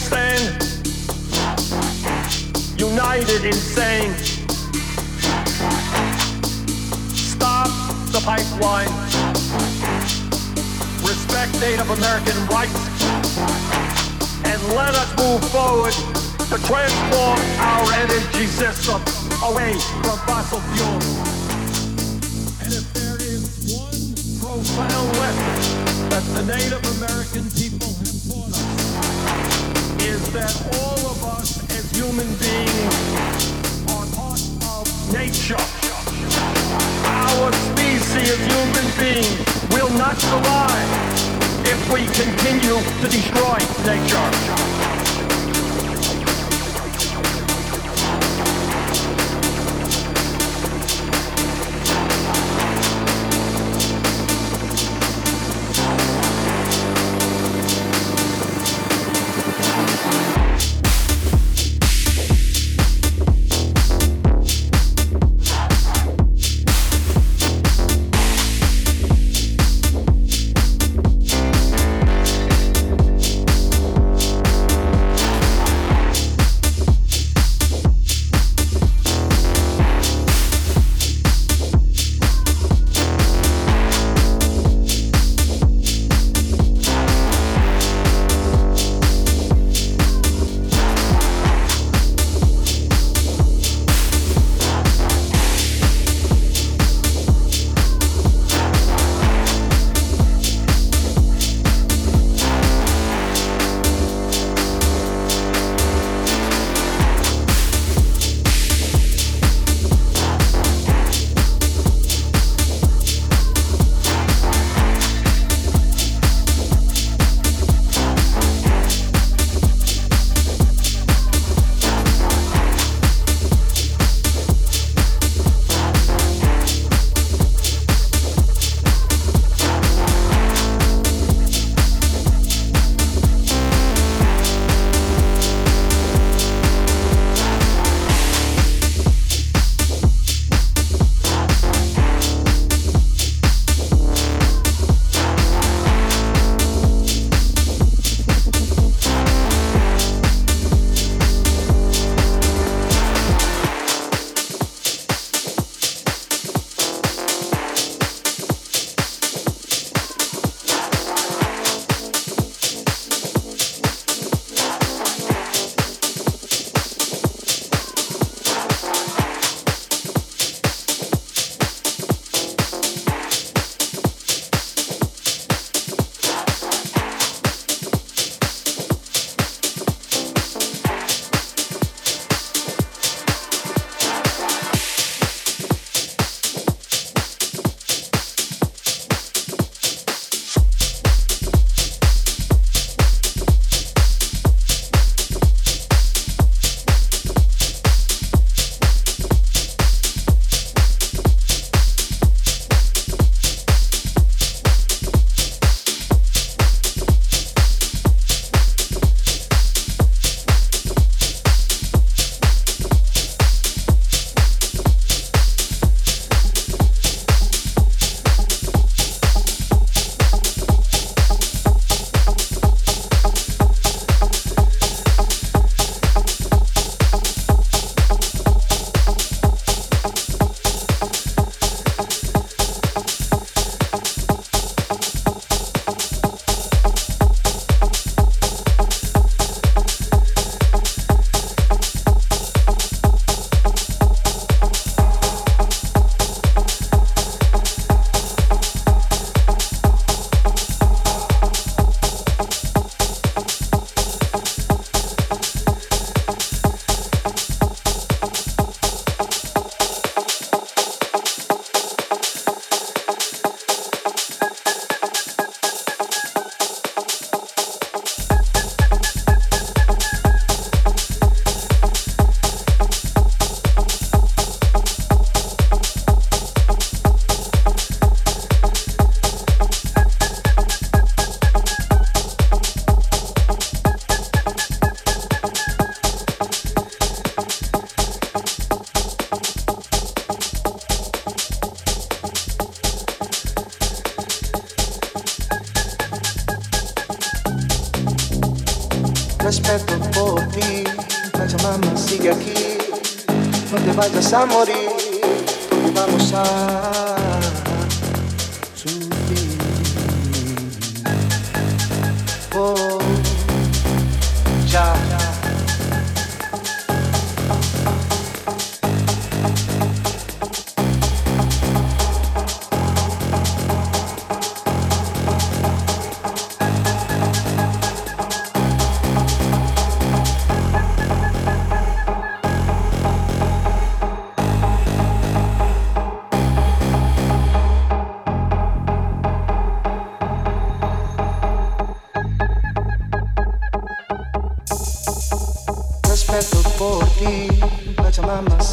stand united in saying stop the pipeline, respect Native American rights, and let us move forward to transform our energy system away from fossil fuels. And if there is one profound lesson that the Native American people that all of us as human beings are part of nature. Our species as human beings will not survive if we continue to destroy nature.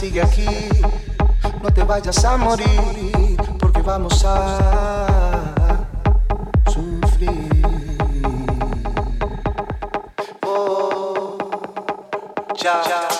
Sigue aquí, no te vayas a morir, porque vamos a sufrir. Oh, ya.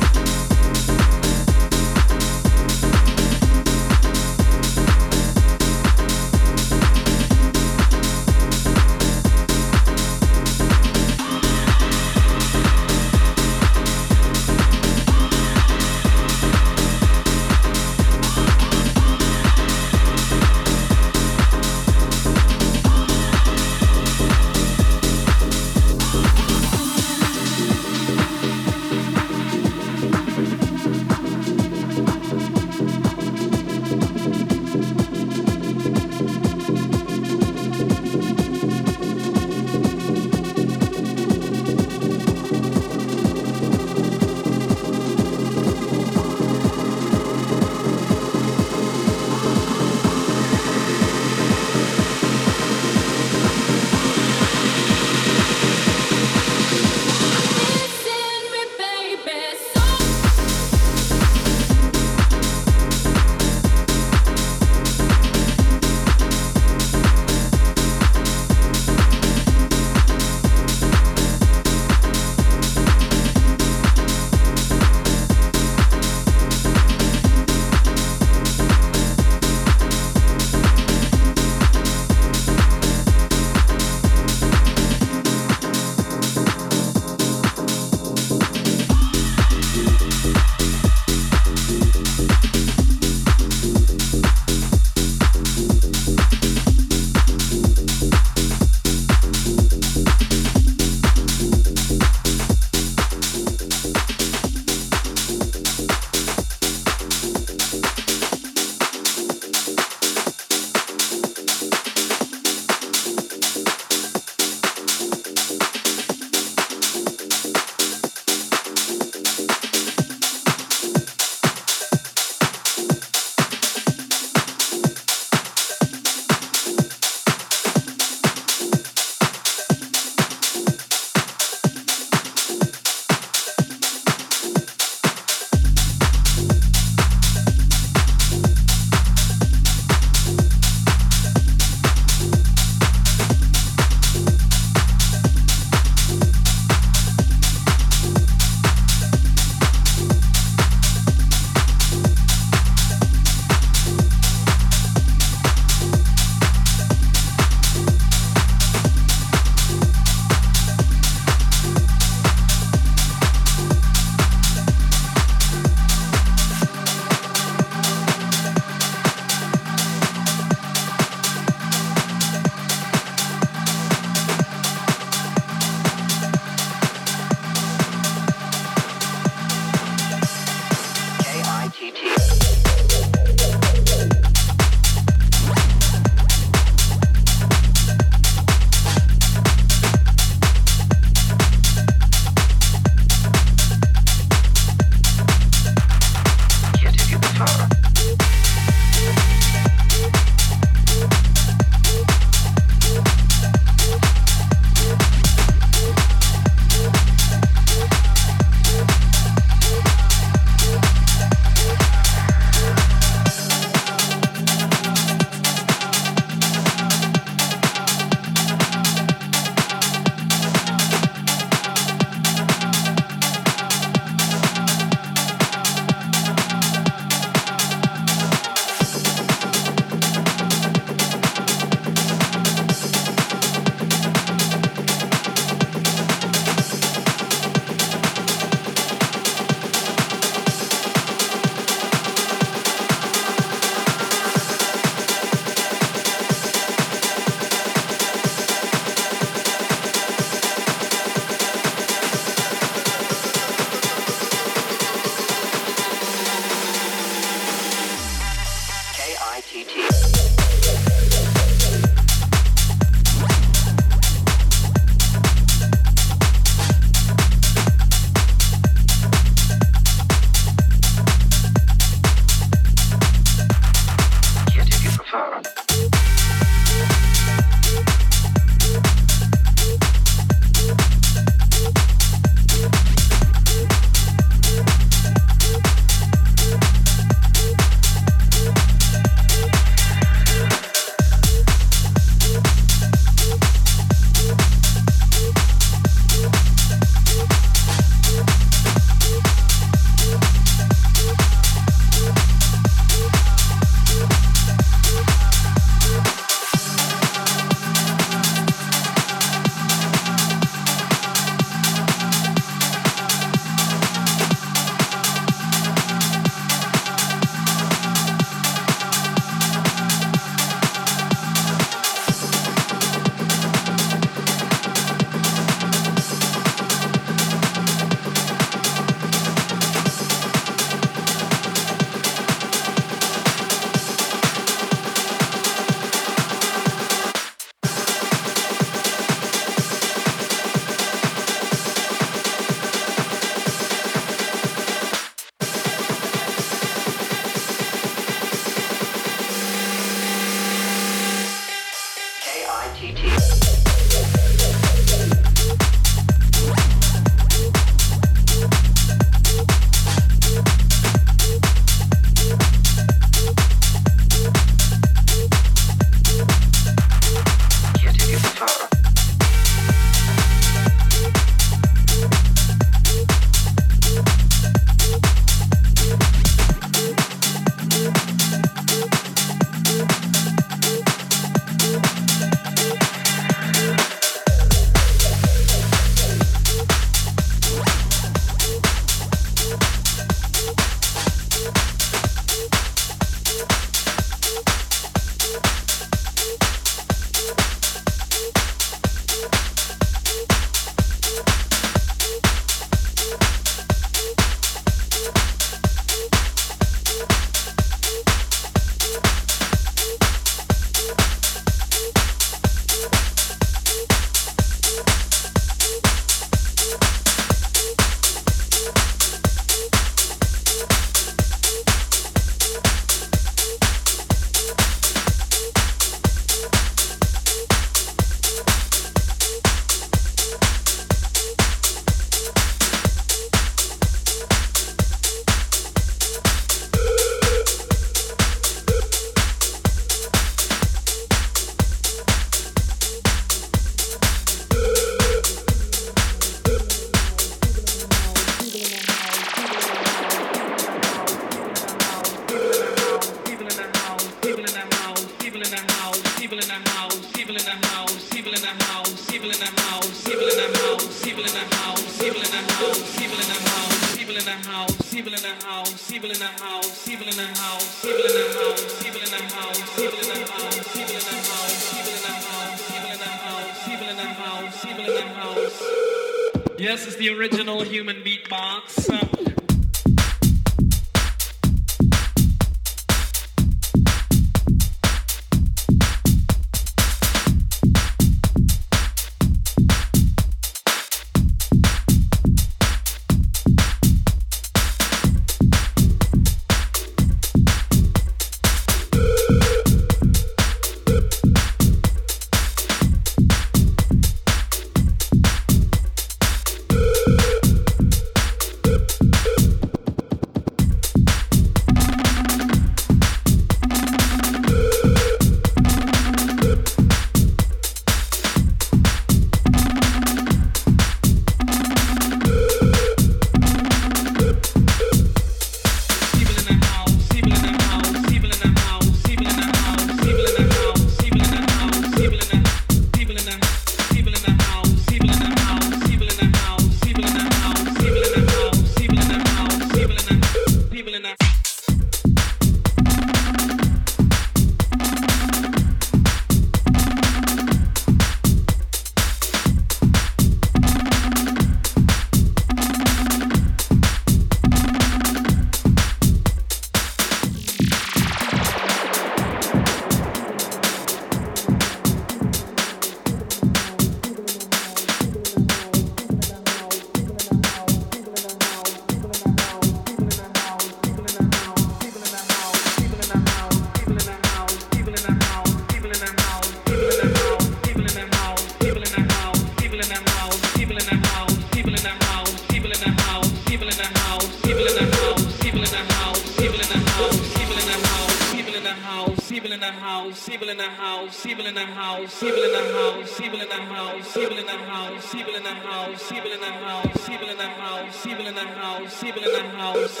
In the house.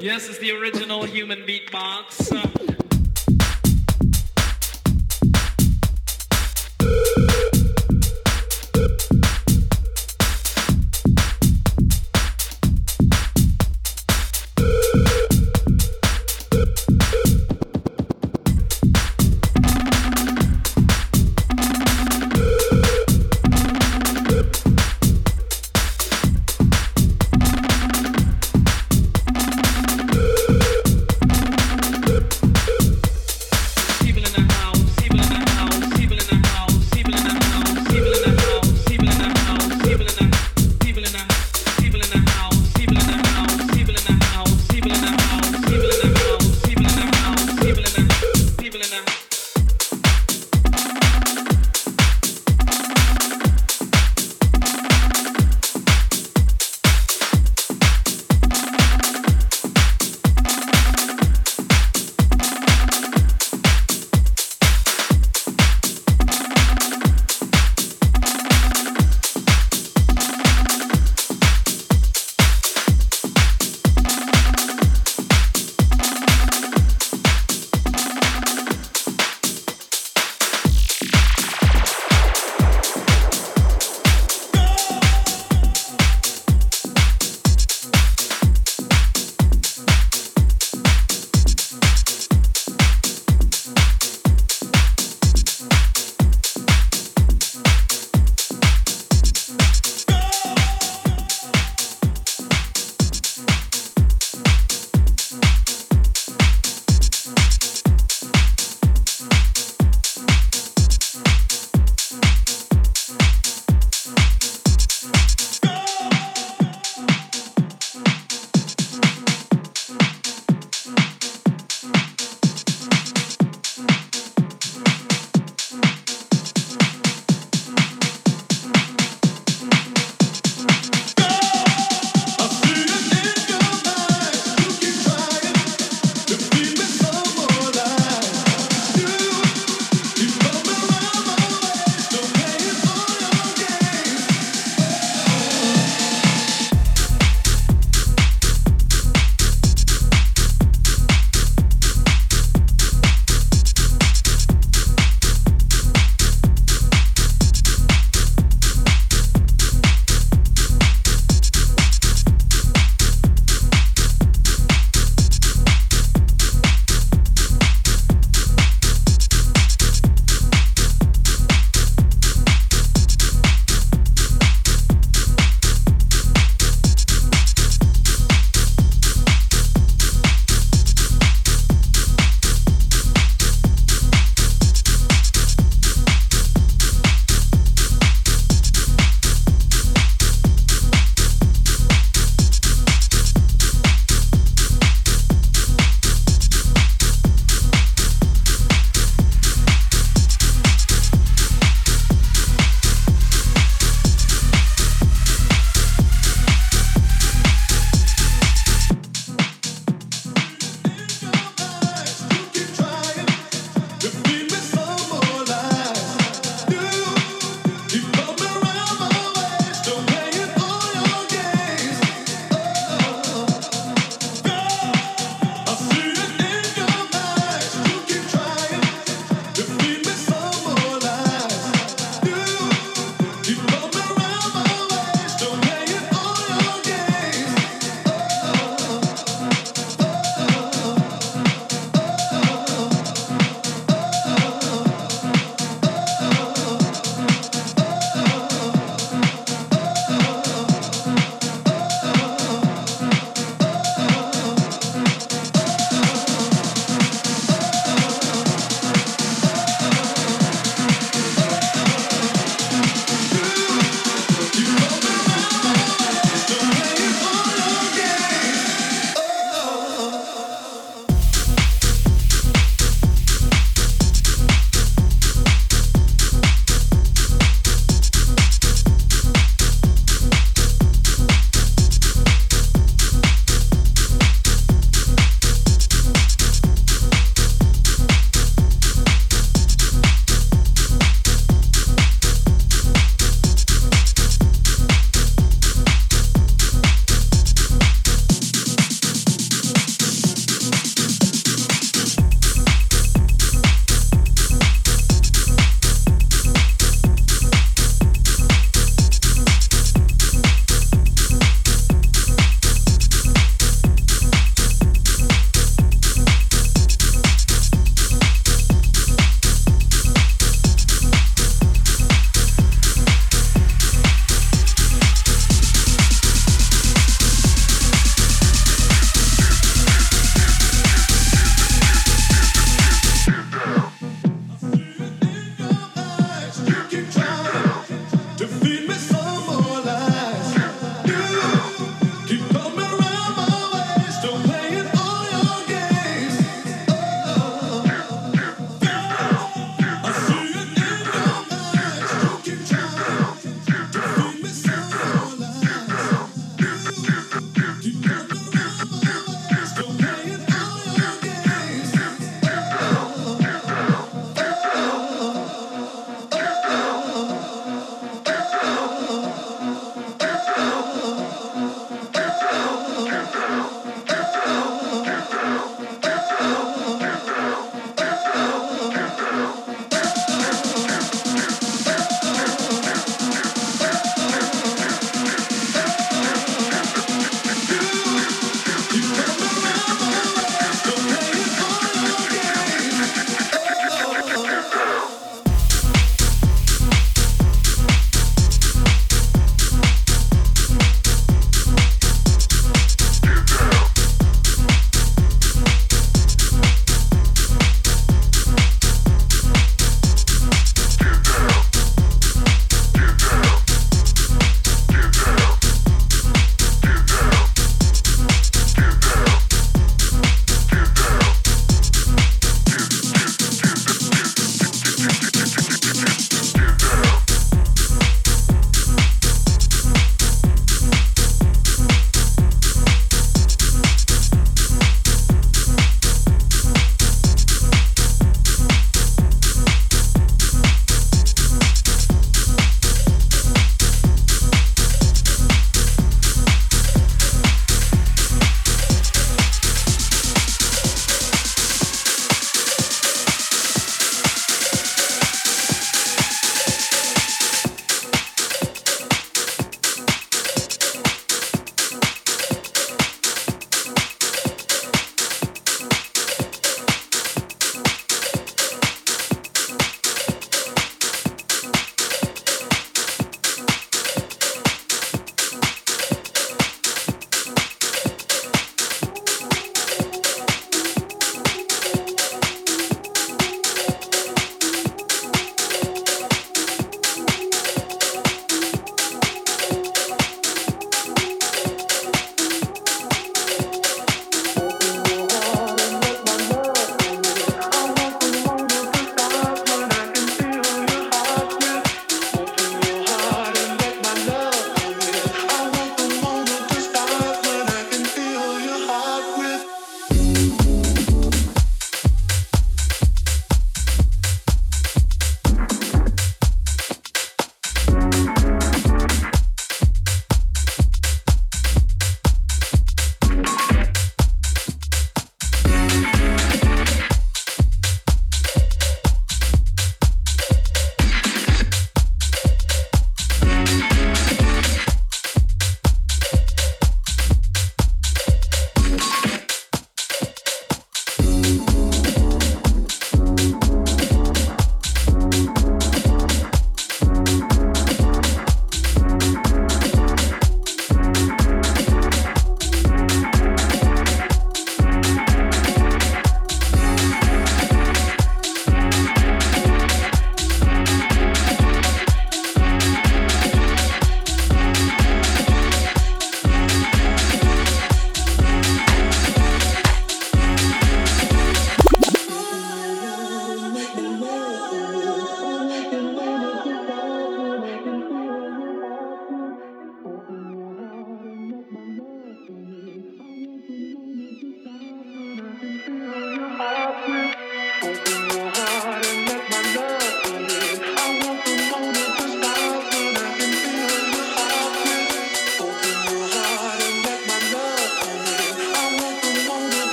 Yes, it's the original human beatbox.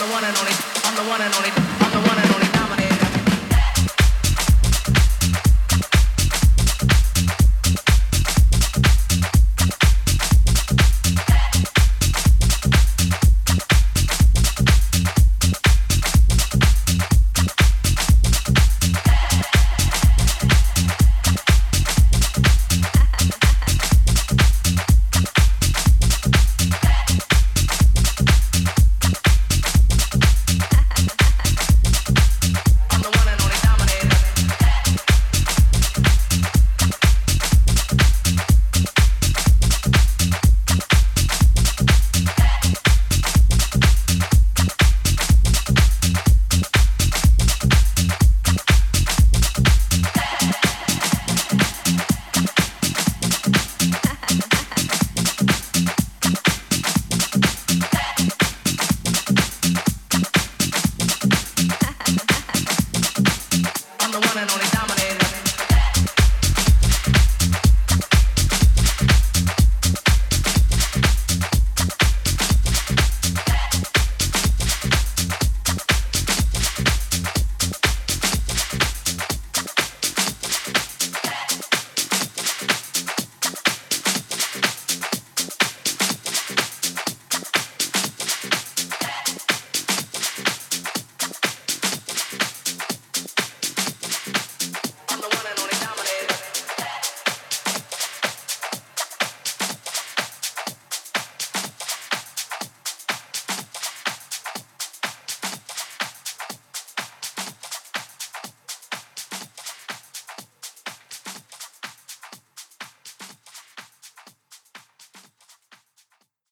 the one and only. I'm the one and only. I'm the one and only.